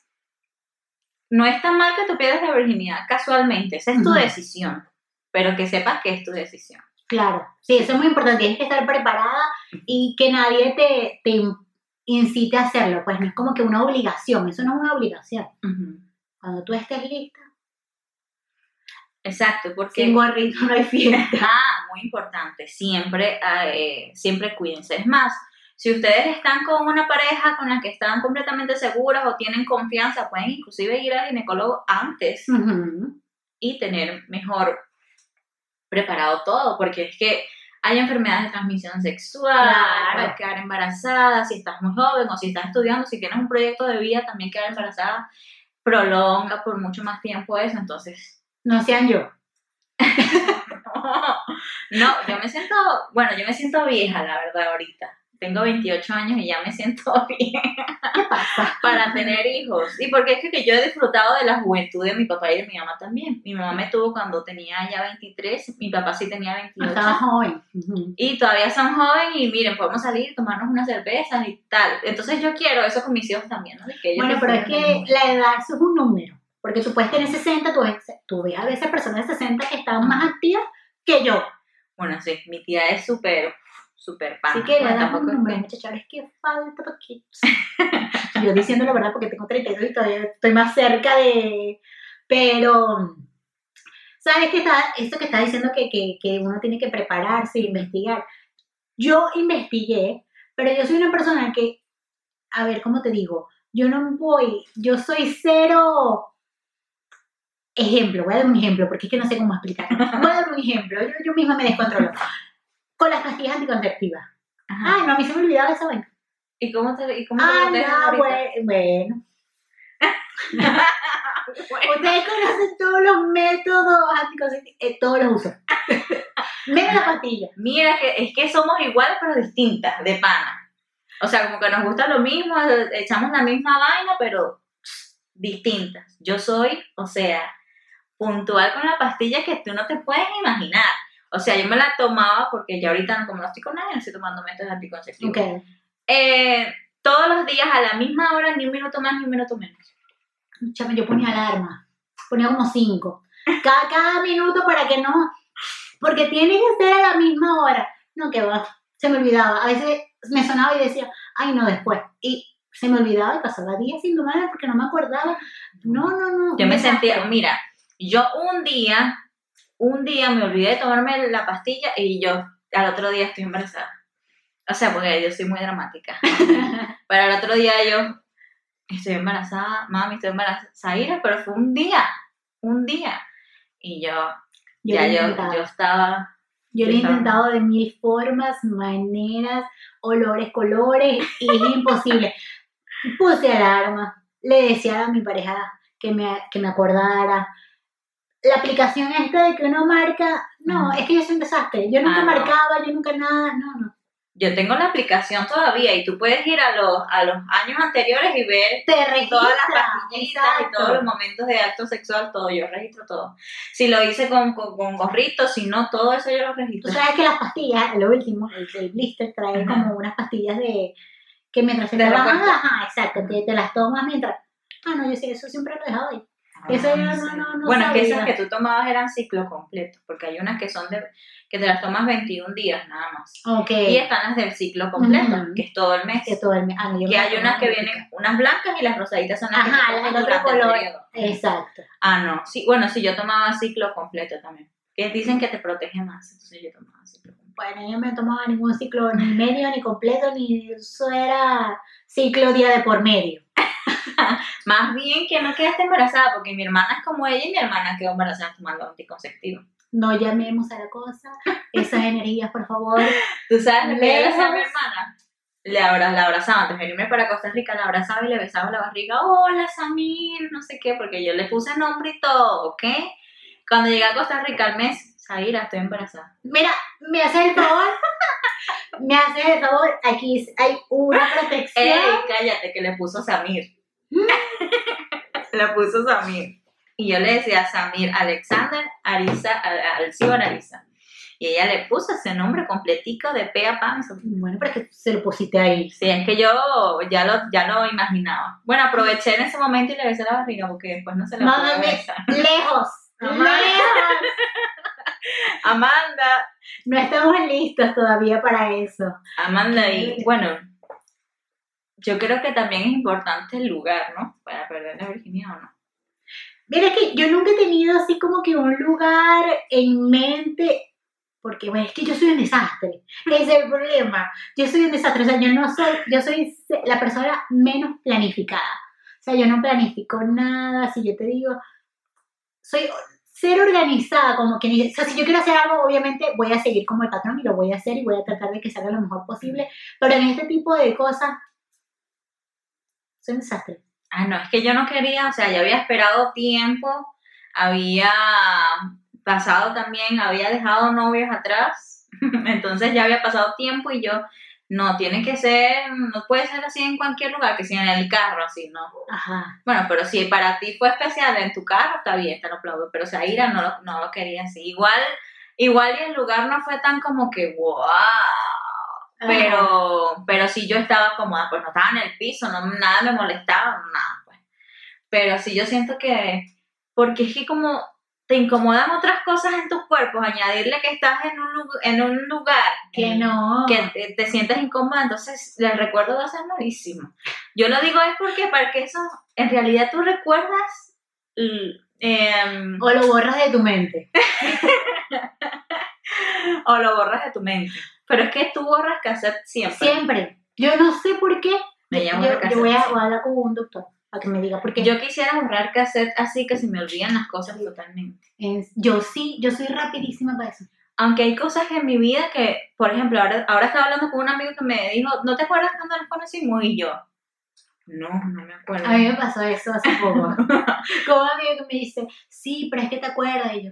No es tan mal que tú pierdas la virginidad casualmente, esa es tu Ujú. decisión, pero que sepas que es tu decisión. Claro. Sí, eso es muy importante. Tienes que estar preparada y que nadie te, te incite a hacerlo. Pues no es como que una obligación. Eso no es una obligación. Cuando tú estés lista, Exacto, porque... sin gorrito no hay fiesta. Ah, muy importante, siempre, eh, siempre cuídense. Es más, si ustedes están con una pareja con la que están completamente seguras o tienen confianza, pueden inclusive ir al ginecólogo antes y tener mejor preparado todo, porque es que hay enfermedades de transmisión sexual, Claro. puedes quedar embarazada si estás muy joven o si estás estudiando, si tienes un proyecto de vida, también quedar embarazada prolonga por mucho más tiempo eso, entonces No sean yo. no, yo me siento, bueno, yo me siento vieja, la verdad, ahorita. Tengo 28 años y ya me siento bien ¿Qué pasa? para tener hijos. Y porque es que, yo he disfrutado de la juventud de mi papá y de mi mamá también. Mi mamá me tuvo cuando tenía ya 23, mi papá sí tenía 28. Estaba joven. Y todavía son jóvenes y miren, podemos salir, tomarnos unas cervezas y tal. Entonces yo quiero eso con mis hijos también, ¿no? De que ellos Bueno, pero es que la edad eso es un número. Porque tú puedes tener 60, tú ves, tú ves a veces personas de 60 que están más activas que yo. Bueno, sí, mi tía es súper, súper pana. Así que edad es un que- muchachos. Es que falta poquito. yo diciendo la verdad porque tengo 32 y todavía estoy más cerca de... Pero, ¿sabes qué está? Esto que está diciendo que, que, que uno tiene que prepararse, investigar. Yo investigué, pero yo soy una persona que, a ver, ¿cómo te digo? Yo no voy, yo soy cero ejemplo, voy a dar un ejemplo porque es que no sé cómo explicar. Voy a dar un ejemplo, yo, yo misma me descontrolo. Con las pastillas anticonceptivas. Ajá. Ay, no, a mí se me olvidaba esa vaina. ¿Y cómo te, y cómo Ah, bue- bueno. Bueno, Ustedes conocen todos los métodos anticonceptivos, eh, todos los uso. Menos la pastilla. Mira, que es que somos iguales pero distintas, de pana. O sea, como que nos gusta lo mismo, echamos la misma vaina, pero distintas. Yo soy, o sea, puntual con la pastilla que tú no te puedes imaginar. O sea, yo me la tomaba porque ya ahorita, como no estoy con nadie, no estoy tomando métodos anticonceptivos. Ok. Eh, todos los días a la misma hora, ni un minuto más ni un minuto menos. Chame, yo ponía alarma. Ponía como cinco. Cada, cada minuto para que no. Porque tiene que ser a la misma hora. No, que va. Se me olvidaba. A veces me sonaba y decía, ay, no, después. Y se me olvidaba y pasaba días sin tomar porque no me acordaba. No, no, no. Yo me sentía, mira, yo un día, un día me olvidé de tomarme la pastilla y yo al otro día estoy embarazada. O sea, porque yo soy muy dramática. Pero al otro día yo estoy embarazada, mami, estoy embarazada, pero fue un día, un día. Y yo, Yo ya yo, yo estaba, Yo lo he intentado de mil formas, maneras, olores, colores, y es imposible. Puse alarma, le decía a mi pareja que me, que me acordara. La aplicación esta de que uno marca, no, es que yo soy un desastre. Yo nunca Ah, no. marcaba, yo nunca nada, no, no. yo tengo la aplicación todavía y tú puedes ir a los, a los años anteriores y ver Te registra. todas las pastillitas y todos los momentos de acto sexual, todo, yo registro todo. Si lo hice con, con, con gorrito, si no, todo eso yo lo Tú registro. sabes que las pastillas, lo último, el, el blister trae Ajá. como unas pastillas de que mientras se te ajá, exacto, te las tomas mientras. Ah, no, yo sé, eso siempre lo he dejado ahí. Eso yo no- Ah, no- no bueno, es que esas sabía. que tú tomabas eran ciclo completo, porque hay unas que son de que te las tomas 21 días nada más. Ok. Y están las del ciclo completo, Ujú. que es todo el mes. que todo el mes. Ah, Que hay unas que en vienen, unas blancas y las rosaditas son las que Ajá, el tomas otro color. Exacto. Ah, no. Sí, bueno, sí, yo tomaba ciclo completo también. Que dicen que te protege más, entonces yo tomaba ciclo completo. Bueno, yo no tomaba ningún ciclo ni medio, ni completo, ni eso era ciclo día de por medio. Más bien que no quedaste embarazada, porque mi hermana es como ella y mi hermana quedó embarazada tomando anticonceptivo. No llamemos a la cosa. Esas energías, por favor. ¿Tú sabes lo que le hacía a mi hermana? Le abra, la abrazaba, antes de venirme para Costa Rica, la abrazaba y le besaba la barriga, hola Samir, no sé qué, porque yo le puse nombre y todo, ¿ok? Cuando llegué a Costa Rica al mes, Zaira, estoy embarazada. Mira, me haces el favor. me haces el favor. Aquí hay una protección. ¡Ey, cállate! Que le puso Samir. le puso Samir. Y yo le decía Samir Alexander Arisa, Al- Alcibar Arisa. Y ella le puso ese nombre completico de pe a pa. a mi sobrina. Bueno, pero es que se lo pusiste ahí. Sí, es que yo ya lo, ya lo imaginaba. Bueno, aproveché en ese momento y le besé la barriga porque después no se la No, pude no, me- besar. Lejos. Amanda. Lejos. Amanda. No estamos listos todavía para eso. Amanda, y bueno, yo creo que también es importante el lugar, ¿no? Para perder la virginidad o no. Mira, es que yo nunca he tenido así como que un lugar en mente, porque bueno, es que yo soy un desastre. Ese es el problema. Yo soy un desastre. O sea, yo no soy, yo soy la persona menos planificada. O sea, yo no planifico nada. Si yo te digo, soy ser organizada, como que, o sea, si yo quiero hacer algo, obviamente voy a seguir como el patrón y lo voy a hacer y voy a tratar de que salga lo mejor posible. Pero en este tipo de cosas, soy un desastre. Ah, no, es que yo no quería, o sea, ya había esperado tiempo, había pasado también, había dejado novios atrás, entonces ya había pasado tiempo y yo, no, tiene que ser, no puede ser así en cualquier lugar, que sea en el carro, así, ¿no? Ajá. Bueno, pero si para ti fue especial en tu carro, está bien, te lo aplaudo, pero Zaira no lo, no lo quería así. Igual, igual y el lugar no fue tan como que, wow, pero, pero sí yo estaba cómoda, pues no estaba en el piso, no, nada me molestaba, nada, pues. Pero sí yo siento que, porque es que como te incomodan otras cosas en tus cuerpos, añadirle que estás en un, en un lugar Que eh, no. que te, te sientes incómoda, entonces el recuerdo va a ser malísimo. Yo lo digo es porque para que eso, en realidad tú recuerdas, em, O lo borras de tu mente. o lo borras de tu mente. Pero es que tú borras cassette siempre. Siempre. Yo no sé por qué. Me llamo yo, yo voy, a, voy a hablar con un doctor para que me diga por qué. Yo quisiera borrar cassette así que se me olvidan las cosas totalmente. Es- yo sí, yo soy rapidísima para eso. Aunque hay cosas en mi vida que, por ejemplo, ahora, ahora estaba hablando con un amigo que me dijo, ¿no te acuerdas cuando nos conocimos? Y yo, no, no me acuerdo. A mí me pasó eso hace poco. con un amigo que me dice, sí, pero es que te acuerdas. Y yo,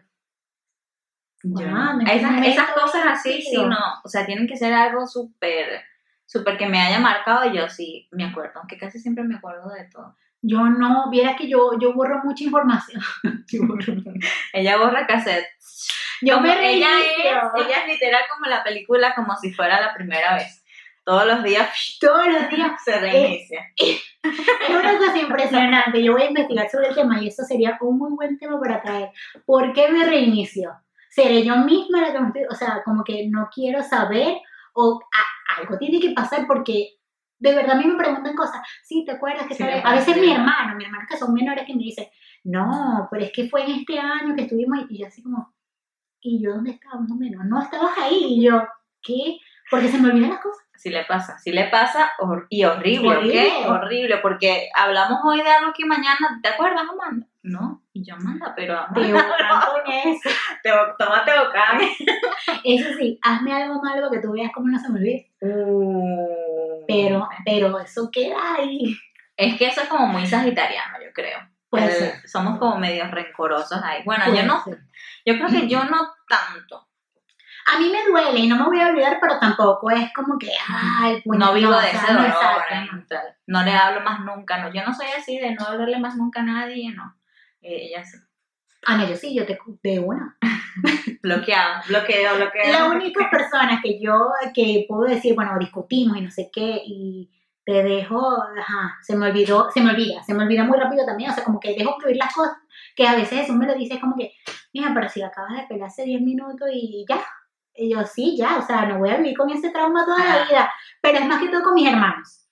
Yo Ah, no. ¿en qué esas, esas cosas así, sí, no. O sea, tienen que ser algo súper, súper que me haya marcado y yo sí me acuerdo, aunque casi siempre me acuerdo de todo. yo no, viera que yo, yo borro mucha información. Ella borra cassette. Yo Como me ella reinicio. es, ella es literal como la película, como si fuera la primera vez. Todos los días Todos los días. se reinicia. Es una cosa impresionante. Yo voy a investigar sobre el tema y eso sería un muy buen tema para traer. ¿Por qué me reinicio? ¿Seré yo misma la que me estoy, o sea, como que no quiero saber o a- algo tiene que pasar porque de verdad a mí me preguntan cosas. Sí, ¿te acuerdas que Sí, vez- A veces mi hermano, mi hermano que son menores que me dicen, no, pero es que fue en este año que estuvimos y yo así como, ¿y yo dónde estaba más o menos? No estabas ahí y yo, ¿qué? Porque se me olvidan las cosas. Sí le pasa, sí le pasa y horrible, Horrible. ¿ok? Horrible, porque hablamos hoy de algo que mañana, ¿te acuerdas, Amanda? No, y yo, Amanda, pero eso. te, tómate bocán. Eso sí, hazme algo malo que tú veas cómo no se me olvide. Pero, pero eso queda ahí. Es que eso es como muy sagitariano, yo creo. El- ser. Somos como medio rencorosos ahí. Bueno, yo no, yo creo que yo no tanto. A mí me duele y no me voy a olvidar, pero tampoco es como que, ay, puño, no vivo de ese dolor, no. no le hablo más nunca, no. Yo no soy así de no hablarle más nunca a nadie, no. Eh, Ella sí. Ah, no, yo sí, yo te de una. Bloqueado, bloqueo, bloqueo. La única persona que yo, que puedo decir, bueno, discutimos y no sé qué, y te dejo, ajá, se me olvidó, se me olvida, se me olvida muy rápido también, o sea, como que dejo fluir las cosas, que a veces eso me lo dice como que, mira, pero si acabas de pelear hace 10 minutos y ya, y yo sí, ya, o sea, no voy a vivir con ese trauma toda la vida, pero es más que todo con mis hermanos.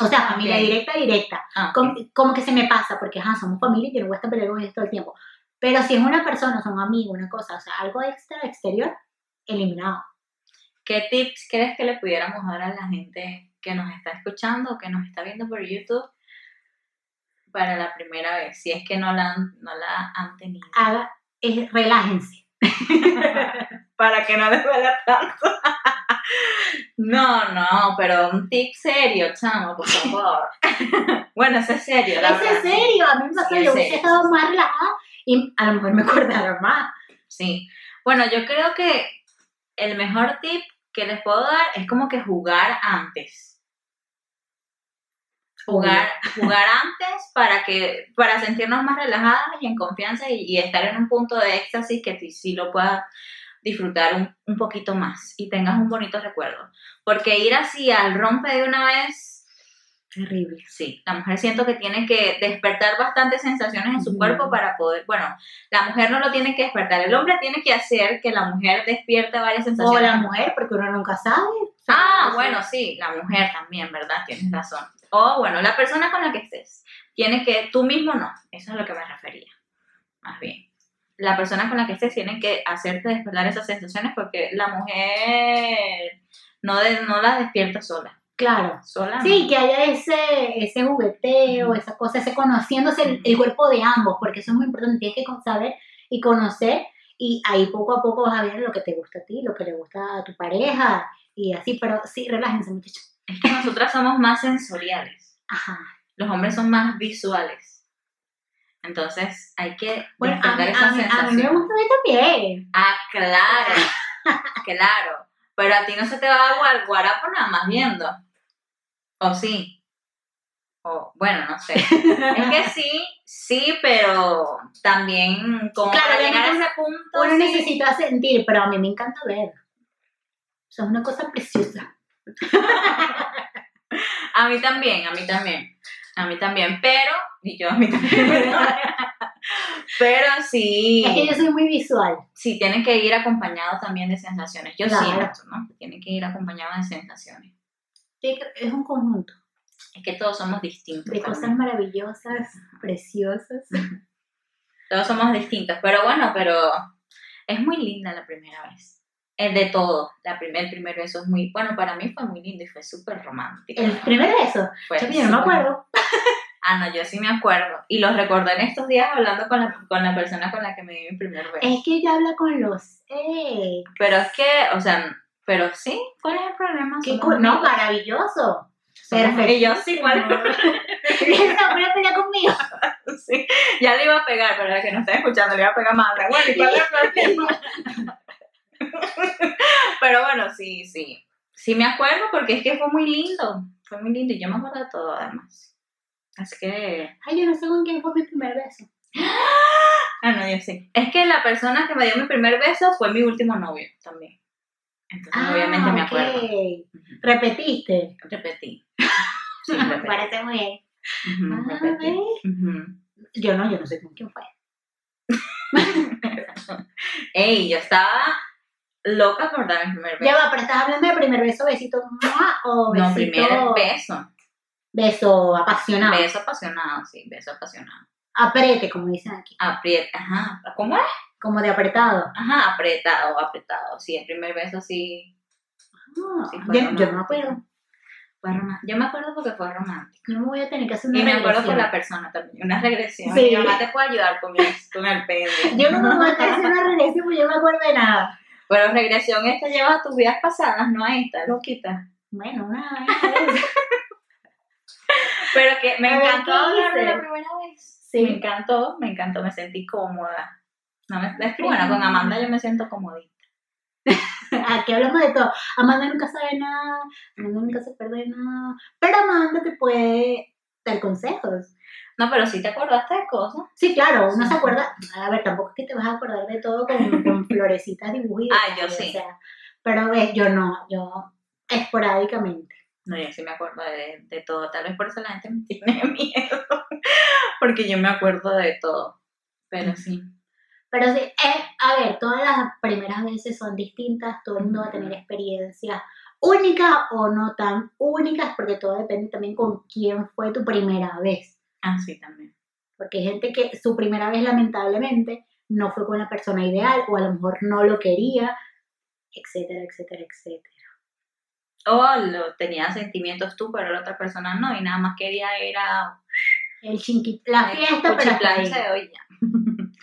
O sea, familia Ok. directa, directa. Ah, como, como que se me pasa, porque ajá, somos familia y yo no voy a estar peleando con ellos todo el tiempo. Pero si es una persona, son amigos, una cosa, o sea, algo extra, exterior, eliminado. ¿Qué tips crees que le pudiéramos dar a la gente que nos está escuchando o que nos está viendo por YouTube para la primera vez? Si es que no la han, no la han tenido. Haga, es, relájense. para que no les duela tanto. no, no, pero un tip serio, chamo, por favor. bueno, eso es serio, la ¿Es verdad. en serio? A mí me pasó, Sí, es yo hubiese estado más relajada y a lo mejor me acordaron más. Sí. Bueno, yo creo que el mejor tip que les puedo dar es como que jugar antes. Jugar, jugar antes para que para sentirnos más relajadas y en confianza y, y estar en un punto de éxtasis que sí, sí lo puedas disfrutar un, un poquito más y tengas un bonito recuerdo. Porque ir así al rompe de una vez, Terrible. sí, la mujer siento que tiene que despertar bastantes sensaciones en su cuerpo para poder, bueno, la mujer no lo tiene que despertar, el hombre tiene que hacer que la mujer despierte varias O sensaciones. la mujer, porque uno nunca sabe. O Ah, bueno, sí, la mujer también, ¿verdad? Tienes razón. O bueno, la persona con la que estés. Tiene que, tú mismo no, eso es a lo que me refería, más bien. La persona con la que estés tiene que hacerte despertar esas sensaciones porque la mujer no, de, no las despierta sola. Claro. Sola. Sí, que haya ese, ese jugueteo, esa cosa, ese conociéndose el, el cuerpo de ambos, porque eso es muy importante, tienes que saber y conocer, y ahí poco a poco vas a ver lo que te gusta a ti, lo que le gusta a tu pareja, y así, pero sí, relájense muchachos. Es que nosotras somos más sensoriales. Ajá. Los hombres son más visuales. Entonces hay que Bueno, a mí, a, mí, a sensación. mí me gusta a mí también. Ah, claro, claro. Pero a ti no se te va a guarapo nada más viendo. ¿O sí? O, bueno, no sé. Es que sí, sí, pero también como Claro, para llegar a ese punto. Uno sí. necesita sentir, pero a mí me encanta ver. O sea, es una cosa preciosa. A mí también, a mí también. A mí también, pero, y yo a mí también. pero sí, Es que yo soy muy visual. sí, tienen que ir acompañados también de sensaciones. Yo Claro. siento, ¿no? Tienen que ir acompañados de sensaciones. Sí, Es un conjunto Es que todos somos distintos. de también. cosas maravillosas, preciosas. Todos somos distintos, pero bueno, pero es muy linda la primera vez. Es de todo. La primer, el primer beso es muy, bueno, para mí fue muy lindo y fue súper romántico. El primer beso. Fue Yo, no me acuerdo. Ah, no, yo sí me acuerdo. Y los recordé en estos días hablando con la, con la persona con la que me di mi primer beso. Es que ella habla con los ex. Pero es que, o sea, pero sí, ¿cuál es el problema? Qué. No, maravilloso. Perfecto. Y yo sí, ¿cuál el problema? Esa pelea conmigo. Sí, ya le iba a pegar, pero la que no está escuchando le iba a pegar más. Bueno, ¿y cuál es el problema? Pero bueno, sí, sí. Sí me acuerdo porque es que fue muy lindo. Fue muy lindo y yo me acuerdo de todo además. Así que... Ay, yo no sé con quién fue mi primer beso. Ah, no, yo sí. Es que la persona que me dio mi primer beso fue mi último novio también. Entonces obviamente me Ah, acuerdo. Repetiste. Repetí. Sí, repetí. parece muy bien. Ujú, Ah, repetí. Yo no, yo no sé con quién fue. Ey, yo estaba loca por dar mi primer beso. Ya va, pero estás hablando de primer beso, besito, ¡mua! o besito, no, primer beso. beso apasionado. Beso apasionado, sí, beso apasionado. Aprete, como dicen aquí. Aprieta, ajá. ¿Cómo es? Como de apretado. Ajá, apretado, apretado. Sí, el primer beso sí. Ah, Sí, yo, yo no me romántico. acuerdo. Fue roma- Yo me acuerdo porque fue romántico. Yo me voy a tener que hacer una Y me acuerdo regresión. por la persona también, una regresión. Sí. Mi mamá te puede ayudar con, el- con el pene. Yo no me voy a hacer una regresión porque yo no me acuerdo de nada. Pero regresión esta lleva a tus vidas pasadas, no a esta, loquita. Bueno, nada. Pero que me encantó ¿qué hablar de la primera vez. Sí. Me encantó, me encantó, me sentí cómoda. No me, es que bueno, con Amanda yo me siento comodita. Aquí hablamos de todo. Amanda nunca sabe nada, Amanda nunca se pierde nada. Pero Amanda te puede dar consejos. No, pero sí te acordaste de cosas. Sí, claro, uno Sí. se acuerda. A ver, tampoco es que te vas a acordar de todo con, con florecitas dibujitas. Ah, yo sí. O sea, pero ves, yo no, yo esporádicamente. No, yo sí me acuerdo de, de todo. Tal vez por eso la gente me tiene miedo. Porque yo me acuerdo de todo. Pero sí. Pero sí, eh, a ver, todas las primeras veces son distintas, todo el mundo va a tener experiencias únicas o no tan únicas, porque todo depende también con quién fue tu primera vez. Ah, sí, también. Porque hay gente que su primera vez lamentablemente no fue con la persona ideal o a lo mejor no lo quería, etcétera, etcétera, etcétera. O lo, tenía sentimientos tú, pero la otra persona no. Y nada más quería ir a... El chinqui, la fiesta, pero hasta hoy ya.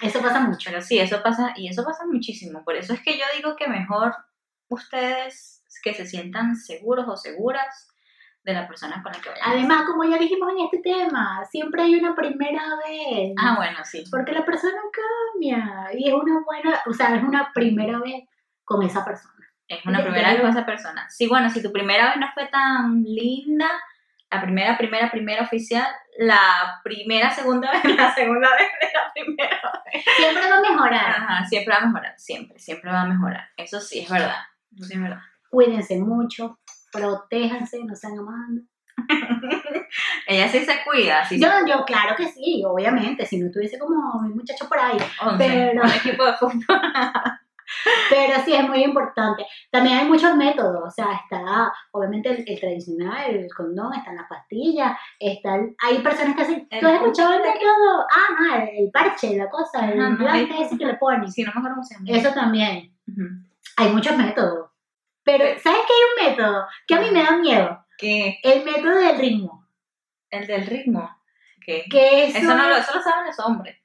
Eso pasa mucho. Pero sí, eso pasa, y eso pasa muchísimo. Por eso es que yo digo que mejor ustedes que se sientan seguros o seguras de la persona con la que vayan. a Además, como ya dijimos en este tema, siempre hay una primera vez. Ah, bueno, sí. Porque la persona cambia y es una buena, o sea, es una primera vez con esa persona. Es una primera vez con esa persona. Sí, bueno, si tu primera vez no fue tan linda, la primera, primera, primera oficial, la primera, segunda vez, la segunda vez de la primera vez. Siempre va a mejorar. Ajá, siempre va a mejorar, siempre, siempre va a mejorar. Eso sí es verdad. Eso sí es verdad. Cuídense mucho, protéjanse, no sean amando. Ella sí se cuida, sí Yo, yo, claro que sí, obviamente, si no tuviese como mi muchacho por ahí. pero- un equipo de fútbol. Pero sí, es muy importante. También hay muchos métodos, o sea, está obviamente el, el tradicional, el condón, están las pastillas, están, hay personas que hacen, ¿tú has escuchado el método? Ah, no, el, el parche, la cosa, el no, implante hay- ese que le ponen. Sí, no me acuerdo cómo se llama. Eso también. Hay muchos métodos. Pero, ¿sabes qué hay un método que a mí me da miedo? ¿Qué? El método del ritmo. El del ritmo. ¿Qué? Que eso, Eso no lo, eso lo saben los hombres.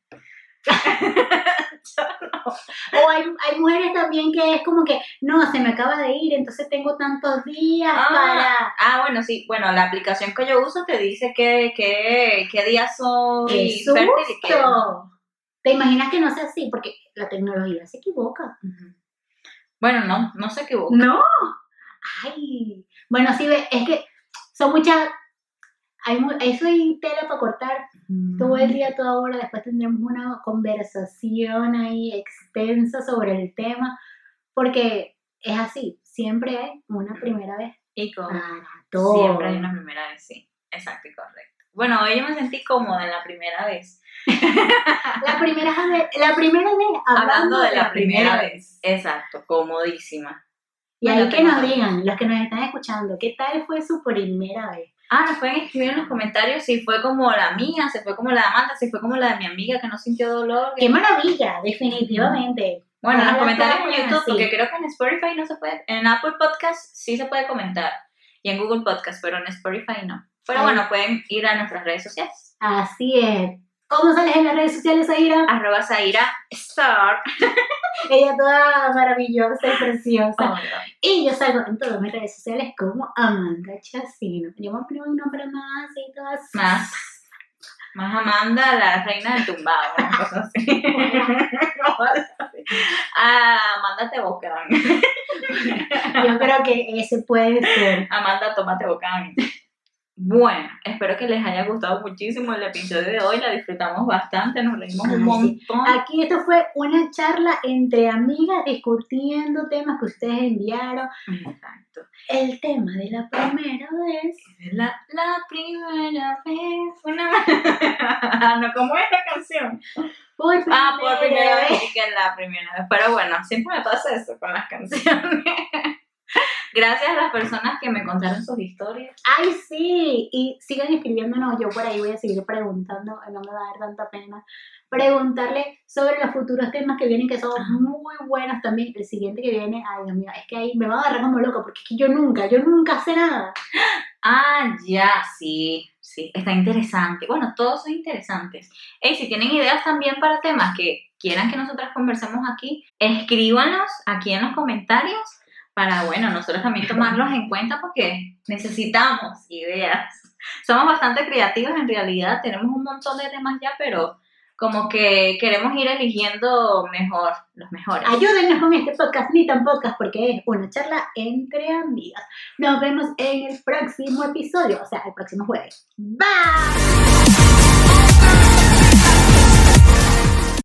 O hay, hay mujeres también que es como que, no, se me acaba de ir, entonces tengo tantos días Ah, para... Ah, bueno, sí. Bueno, la aplicación que yo uso te dice que, que, qué días soy ¡Qué fértil y qué no. ¿Te imaginas que no sea así? Porque la tecnología se equivoca. Ujú. Bueno, no, no se equivoca. ¡No! ¡Ay! Bueno, sí, ve, es que son muchas... Hay eso hay tela para cortar todo el día, toda hora. Después tendremos una conversación ahí extensa sobre el tema. Porque es así, siempre hay una primera vez Y con para todo. siempre hay una primera vez, sí. Exacto y correcto. Bueno, hoy yo me sentí cómoda en la primera vez. La primera vez, la primera vez hablando, de la, primera vez. Exacto, comodísima. Y Bueno, ahí que nos digan, los que nos están escuchando, ¿qué tal fue su primera vez? Ah, nos pueden escribir en los comentarios si fue como la mía, si fue como la de Amanda, si fue como la de mi amiga que no sintió dolor. ¡Qué maravilla! Definitivamente. Bueno, en los comentarios en YouTube, así. porque creo que en Spotify no se puede. En Apple Podcast sí se puede comentar. Y en Google Podcast, pero en Spotify no. Pero bueno, pueden ir a nuestras redes sociales. Así es. ¿Cómo sales en las redes sociales, Aira? Arroba Zaira Star. Ella toda maravillosa y preciosa. Oh, Y yo salgo en todas mis redes sociales como Amanda Chacino. Yo me poner un nombre más y todo así. Más. Más Amanda, la reina del tumbado. Una cosa así. ah, Amanda te bocán. Yo creo que ese puede ser. Amanda, tómate bocán. Bueno, espero que les haya gustado muchísimo el episodio de hoy. La disfrutamos bastante, nos reímos un sí. montón. Aquí esto fue una charla entre amigas discutiendo temas que ustedes enviaron. Exacto. El tema de la primera vez. La, la primera vez. Una... no, ¿cómo es la canción? Por Ah, por primera vez y que la primera vez. Pero bueno, siempre me pasa eso con las canciones. Gracias a las personas que me contaron sus historias. Ay, sí, y sigan escribiéndonos, yo por ahí voy a seguir preguntando, no me va a dar tanta pena, preguntarle sobre los futuros temas que vienen, que son muy buenos también. El siguiente que viene, ay Dios mío, es que ahí me va a agarrar como loco, porque es que yo nunca, yo nunca sé nada. Ah, ya, sí, sí, está interesante. Bueno, todos son interesantes. Y si tienen ideas también para temas que quieran que nosotras conversemos aquí, escríbanos aquí en los comentarios para, bueno, nosotros también tomarlos en cuenta porque necesitamos ideas. Somos bastante creativos en realidad, tenemos un montón de temas ya, pero como que queremos ir eligiendo mejor, los mejores. Ayúdennos con este podcast, ni tan podcast, porque es una charla entre amigas. Nos vemos en el próximo episodio, o sea, el próximo jueves. Bye.